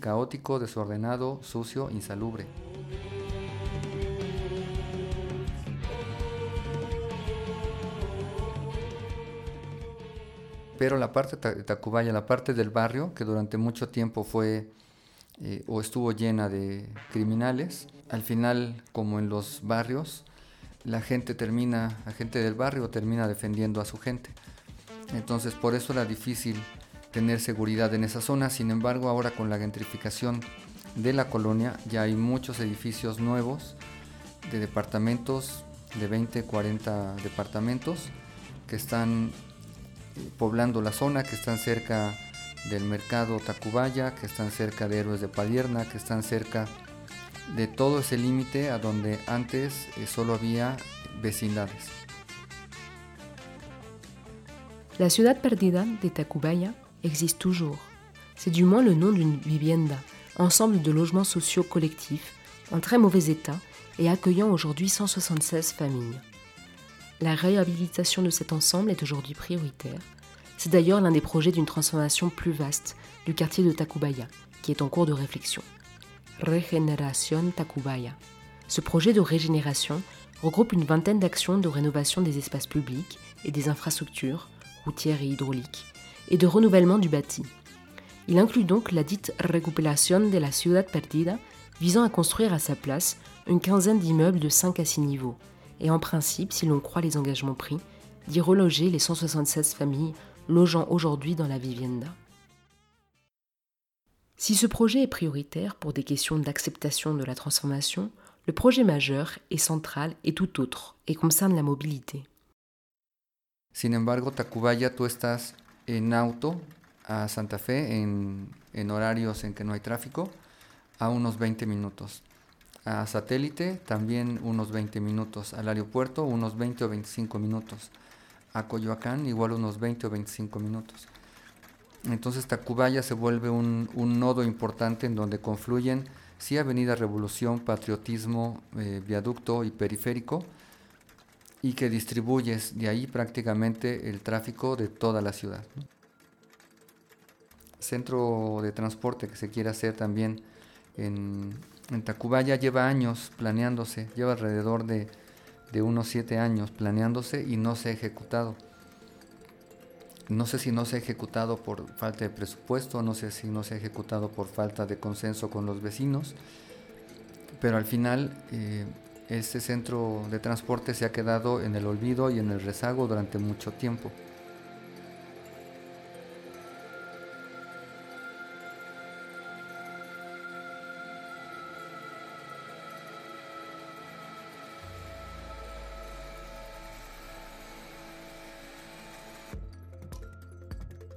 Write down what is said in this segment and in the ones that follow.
caótico, desordenado, sucio, insalubre. Pero la parte de Tacubaya, la parte del barrio, que durante mucho tiempo fue eh, o estuvo llena de criminales, al final, como en los barrios, la gente termina, la gente del barrio termina defendiendo a su gente. Entonces por eso era difícil tener seguridad en esa zona. Sin embargo, ahora con la gentrificación de la colonia ya hay muchos edificios nuevos de departamentos, de 20, 40 departamentos que están eh, poblando la zona, que están cerca del mercado Tacubaya, que están cerca de Héroes de Padierna, que están cerca de todo ese límite a donde antes eh, solo había vecindades. La ciudad perdida de Tacubaya existe toujours. C'est du moins le nom d'une vivienda, ensemble de logements sociaux collectifs en très mauvais état et accueillant aujourd'hui 176 familles. La réhabilitation de cet ensemble est aujourd'hui prioritaire. C'est d'ailleurs l'un des projets d'une transformation plus vaste du quartier de Tacubaya, qui est en cours de réflexion. Regeneración Tacubaya. Ce projet de régénération regroupe une vingtaine d'actions de rénovation des espaces publics et des infrastructures, routières et hydrauliques, et de renouvellement du bâti. Il inclut donc la dite Recuperación de la Ciudad Perdida, visant à construire à sa place une quinzaine d'immeubles de 5 à 6 niveaux, et en principe, si l'on croit les engagements pris, d'y reloger les 176 familles logeant aujourd'hui dans la vivienda. Si ce projet est prioritaire pour des questions d'acceptation de la transformation, le projet majeur est central et tout autre et concerne la mobilité. Sin embargo, Tacubaya, tú estás en auto a Santa Fe en, horarios en que no hay tráfico a unos 20 minutos. A satélite también unos 20 minutos. Al aeropuerto unos 20 o 25 minutos. A Coyoacán igual unos 20 o 25 minutos. Entonces Tacubaya se vuelve un, nodo importante en donde confluyen sí Avenida Revolución, Patriotismo, eh, Viaducto y Periférico, y que distribuyes de ahí prácticamente el tráfico de toda la ciudad. Centro de transporte que se quiere hacer también en, Tacubaya lleva años planeándose, lleva alrededor de, de unos siete años planeándose y no se ha ejecutado. No sé si no se ha ejecutado por falta de presupuesto, no sé si no se ha ejecutado por falta de consenso con los vecinos, pero al final eh, este centro de transporte se ha quedado en el olvido y en el rezago durante mucho tiempo.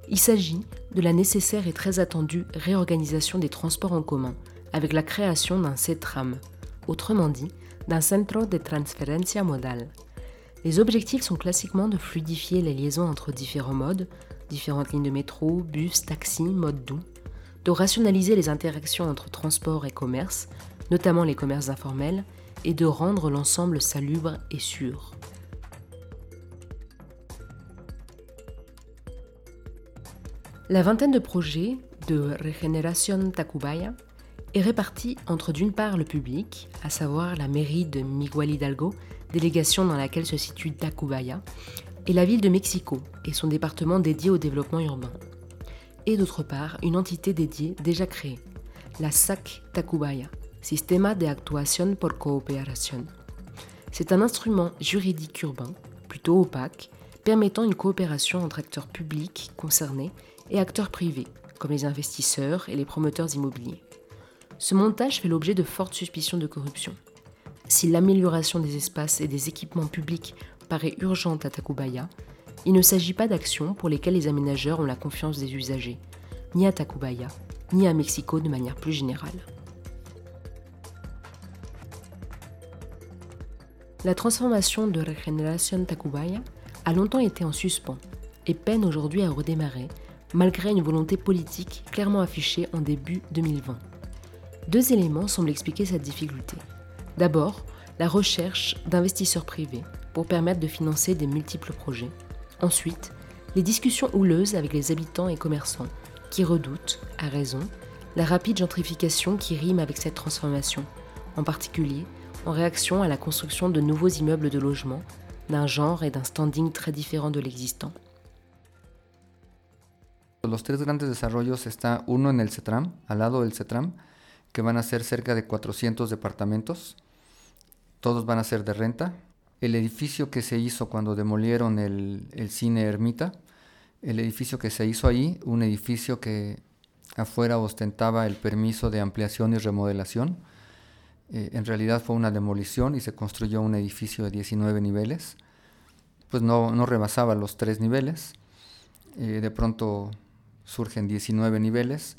Il s'agit de la nécessaire et très attendue réorganisation des transports en commun avec la création d'un CETRAM, autrement dit d'un Centro de Transferencia Modal. Les objectifs sont classiquement de fluidifier les liaisons entre différents modes, différentes lignes de métro, bus, taxi, mode doux, de rationaliser les interactions entre transport et commerce, notamment les commerces informels, et de rendre l'ensemble salubre et sûr. La vingtaine de projets de Regeneración Tacubaya est répartie entre d'une part le public, à savoir la mairie de Miguel Hidalgo, délégation dans laquelle se situe Tacubaya, et la ville de Mexico et son département dédié au développement urbain. Et d'autre part, une entité dédiée déjà créée, la SAC Tacubaya, Sistema de Actuación por Cooperación. C'est un instrument juridique urbain, plutôt opaque, permettant une coopération entre acteurs publics concernés et acteurs privés, comme les investisseurs et les promoteurs immobiliers. Ce montage fait l'objet de fortes suspicions de corruption. Si l'amélioration des espaces et des équipements publics paraît urgente à Tacubaya, il ne s'agit pas d'actions pour lesquelles les aménageurs ont la confiance des usagers, ni à Tacubaya, ni à Mexico de manière plus générale. La transformation de Regeneración Tacubaya a longtemps été en suspens et peine aujourd'hui à redémarrer malgré une volonté politique clairement affichée en début 2020. Deux éléments semblent expliquer cette difficulté. D'abord, la recherche d'investisseurs privés pour permettre de financer des multiples projets. Ensuite, les discussions houleuses avec les habitants et commerçants qui redoutent, à raison, la rapide gentrification qui rime avec cette transformation, en particulier en réaction à la construction de nouveaux immeubles de logement, d'un genre et d'un standing très différents de l'existant. Que van a ser cerca de 400 departamentos. Todos van a ser de renta. El edificio que se hizo cuando demolieron el, el cine Ermita, el edificio que se hizo ahí, un edificio que afuera ostentaba el permiso de ampliación y remodelación. Eh, en realidad fue una demolición y se construyó un edificio de 19 niveles. Pues no, no rebasaba los tres niveles. Eh, de pronto surgen 19 niveles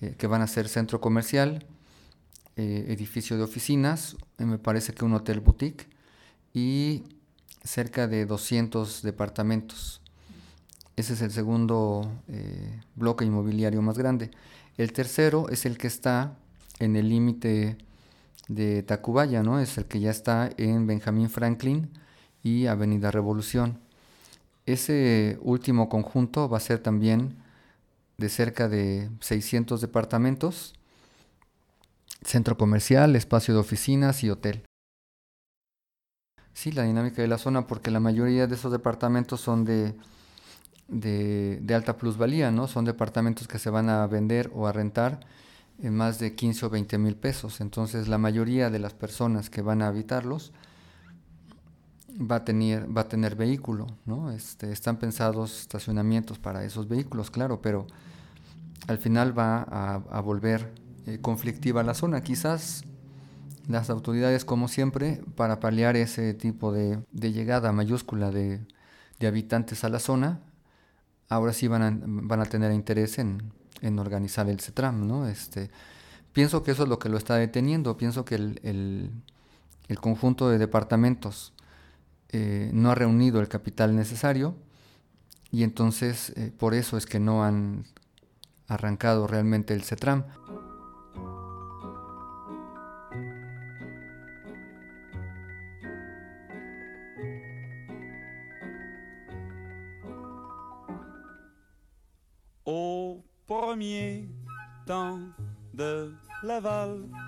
eh, que van a ser centro comercial, edificio de oficinas, me parece que un hotel boutique y cerca de 200 departamentos. Ese es el segundo bloque inmobiliario más grande. El tercero es el que está en el límite de Tacubaya, ¿no? Es el que ya está en Benjamín Franklin y Avenida Revolución. Ese último conjunto va a ser también de cerca de 600 departamentos, centro comercial, espacio de oficinas y hotel. Sí, la dinámica de la zona, porque la mayoría de esos departamentos son de, de, alta plusvalía, ¿no? Son departamentos que se van a vender o a rentar en más de 15 o 20 mil pesos. Entonces la mayoría de las personas que van a habitarlos va a tener, va a tener vehículo, ¿no? Este, están pensados estacionamientos para esos vehículos, claro, pero al final va a, volver eh, conflictiva la zona. Quizás las autoridades, como siempre, para paliar ese tipo de, llegada mayúscula de, habitantes a la zona, ahora sí van a, tener interés en, en organizar el CETRAM, ¿no? Este, pienso que eso es lo que lo está deteniendo, pienso que el, conjunto de departamentos eh, no ha reunido el capital necesario y entonces eh, por eso es que no han arrancado realmente el CETRAM.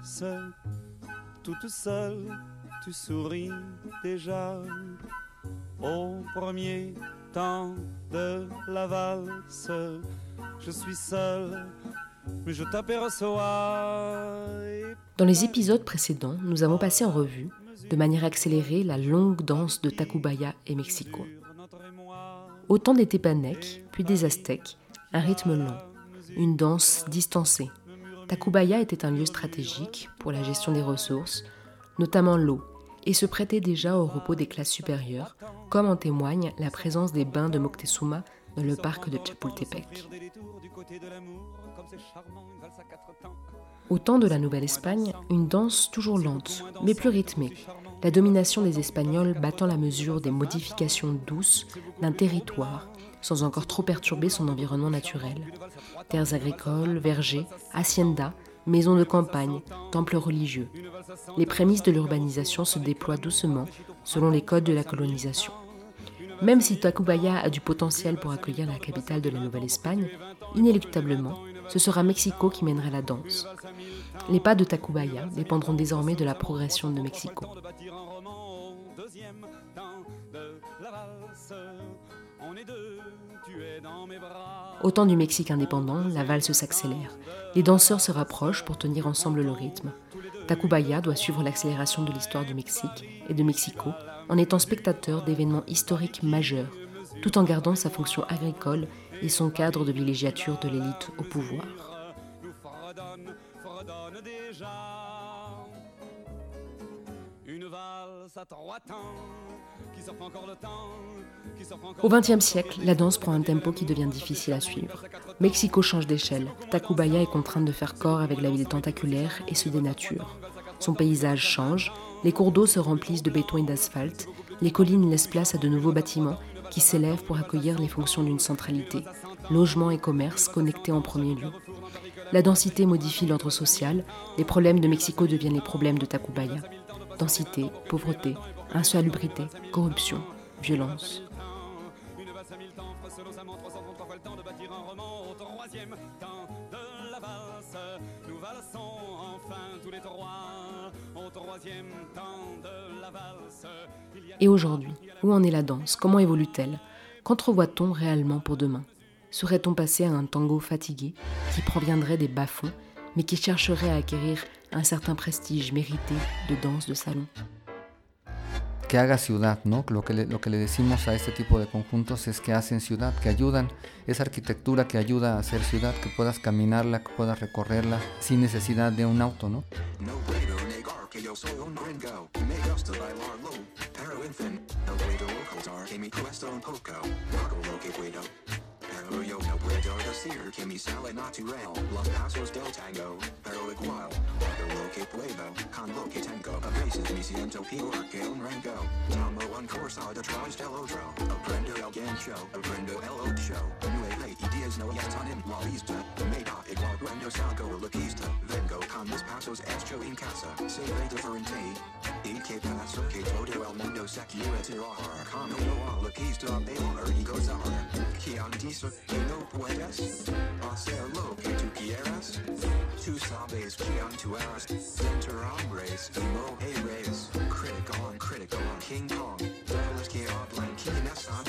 Valse, toute seule, tu souris déjà. Au premier temps de la valse, je suis seule, mais je t'aperçois. Dans les épisodes précédents, nous avons passé en revue, de manière accélérée, la longue danse de Tacubaya et Mexico. Autant des Tépanèques, puis des Aztèques, un rythme lent, une danse distancée. Tacubaya était un lieu stratégique pour la gestion des ressources, notamment l'eau, et se prêtait déjà au repos des classes supérieures, comme en témoigne la présence des bains de Moctezuma dans le parc de Chapultepec. Au temps de la Nouvelle-Espagne, une danse toujours lente, mais plus rythmée, la domination des Espagnols battant la mesure des modifications douces d'un territoire sans encore trop perturber son environnement naturel. Terres agricoles, vergers, haciendas, maisons de campagne, temples religieux. Les prémices de l'urbanisation se déploient doucement selon les codes de la colonisation. Même si Tacubaya a du potentiel pour accueillir la capitale de la Nouvelle-Espagne, inéluctablement, ce sera Mexico qui mènera la danse. Les pas de Tacubaya dépendront désormais de la progression de Mexico. Au temps du Mexique indépendant, la valse s'accélère. Les danseurs se rapprochent pour tenir ensemble le rythme. Tacubaya doit suivre l'accélération de l'histoire du Mexique et de Mexico en étant spectateur d'événements historiques majeurs, tout en gardant sa fonction agricole et son cadre de villégiature de l'élite au pouvoir. Au XXe siècle, la danse prend un tempo qui devient difficile à suivre. Mexico change d'échelle. Tacubaya est contrainte de faire corps avec la ville tentaculaire et se dénature. Son paysage change, les cours d'eau se remplissent de béton et d'asphalte, les collines laissent place à de nouveaux bâtiments qui s'élèvent pour accueillir les fonctions d'une centralité, logement et commerce connectés en premier lieu. La densité modifie l'ordre social, les problèmes de Mexico deviennent les problèmes de Tacubaya densité, pauvreté, insalubrité, corruption, violence. Et aujourd'hui, où en est la danse? Comment évolue-t-elle? Qu'entrevoit-on réellement pour demain? Serait-on passé à un tango fatigué qui proviendrait des bas-fonds, mais qui chercherait à acquérir un certain prestige mérité de danse de salon que haga ciudad, ¿no? Lo que, le, lo que le decimos a este tipo de conjuntos es que hacen ciudad, que ayudan, esa arquitectura que ayuda a hacer ciudad, que puedas caminarla, que puedas recorrerla sin necesidad de un auto, ¿no? Toyota Regarda Seer Kimi Salinatu Rail Los Pasos del Tango Pero Igual cuando lo que puedo, Con Loque Tango. A Veces Me Siento Peor Que Un Rango. Tomo Un Corsa de Traj del Otro. Aprendo El Gancho Aprendo El Ocho Nueve Ideas No Están En La Lista da Igual Cuando Saco La Pista Vengo. Con Los Pasos Hecho En Casa. Se Ve Diferente y que paso que todo el mundo se quiere tirar, con uno a la pista, bailar y gozar, que antes que no puedes hacer lo que tú quieras. Tú sabes quién tú eres. Dentro hombres y mujeres. Critical, critical, King Kong. De que hablan quiénes son.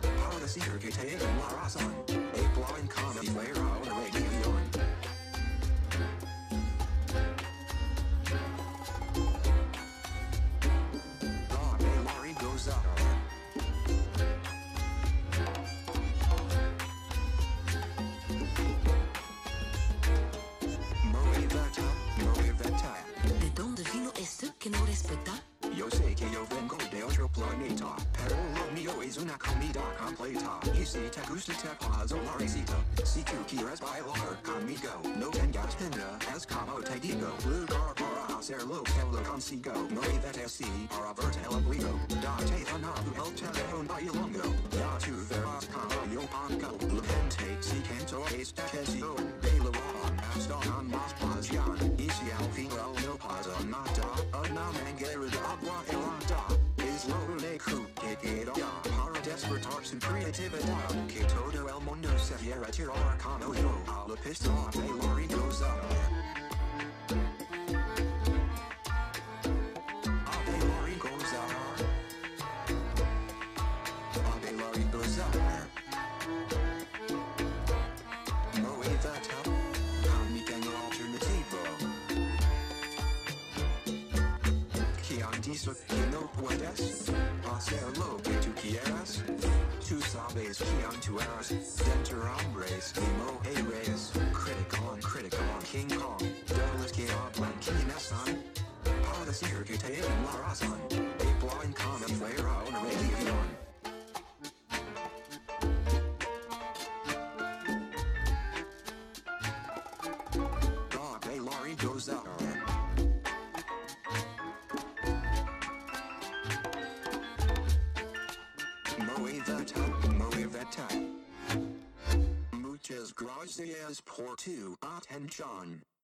Para decir que tienen la razón. A blind comedy fuera una comida completa. Y si te gusta te paso la receta Si tú quieres bailar conmigo No tengas pena, es como te digo Lugar para hacerlo que lo consigo. Muévete así para verte el abrigo Date ganado el teléfono bailongo Ya tú verás como yo pongo La gente si canto esta canción Bailarán hasta con más creatividad Que todo el mundo se quiera tirar como yo A la pista a bailar y gozar A bailar y gozar A bailar y tengo alternativo Que han dicho que no puedes hacerlo always be on to ours. Denter hombres, emo a rays. Critic on, critic on, King Kong. Double escape on, blanquina son. Policy, your La Raza. Garcia's poor to attention.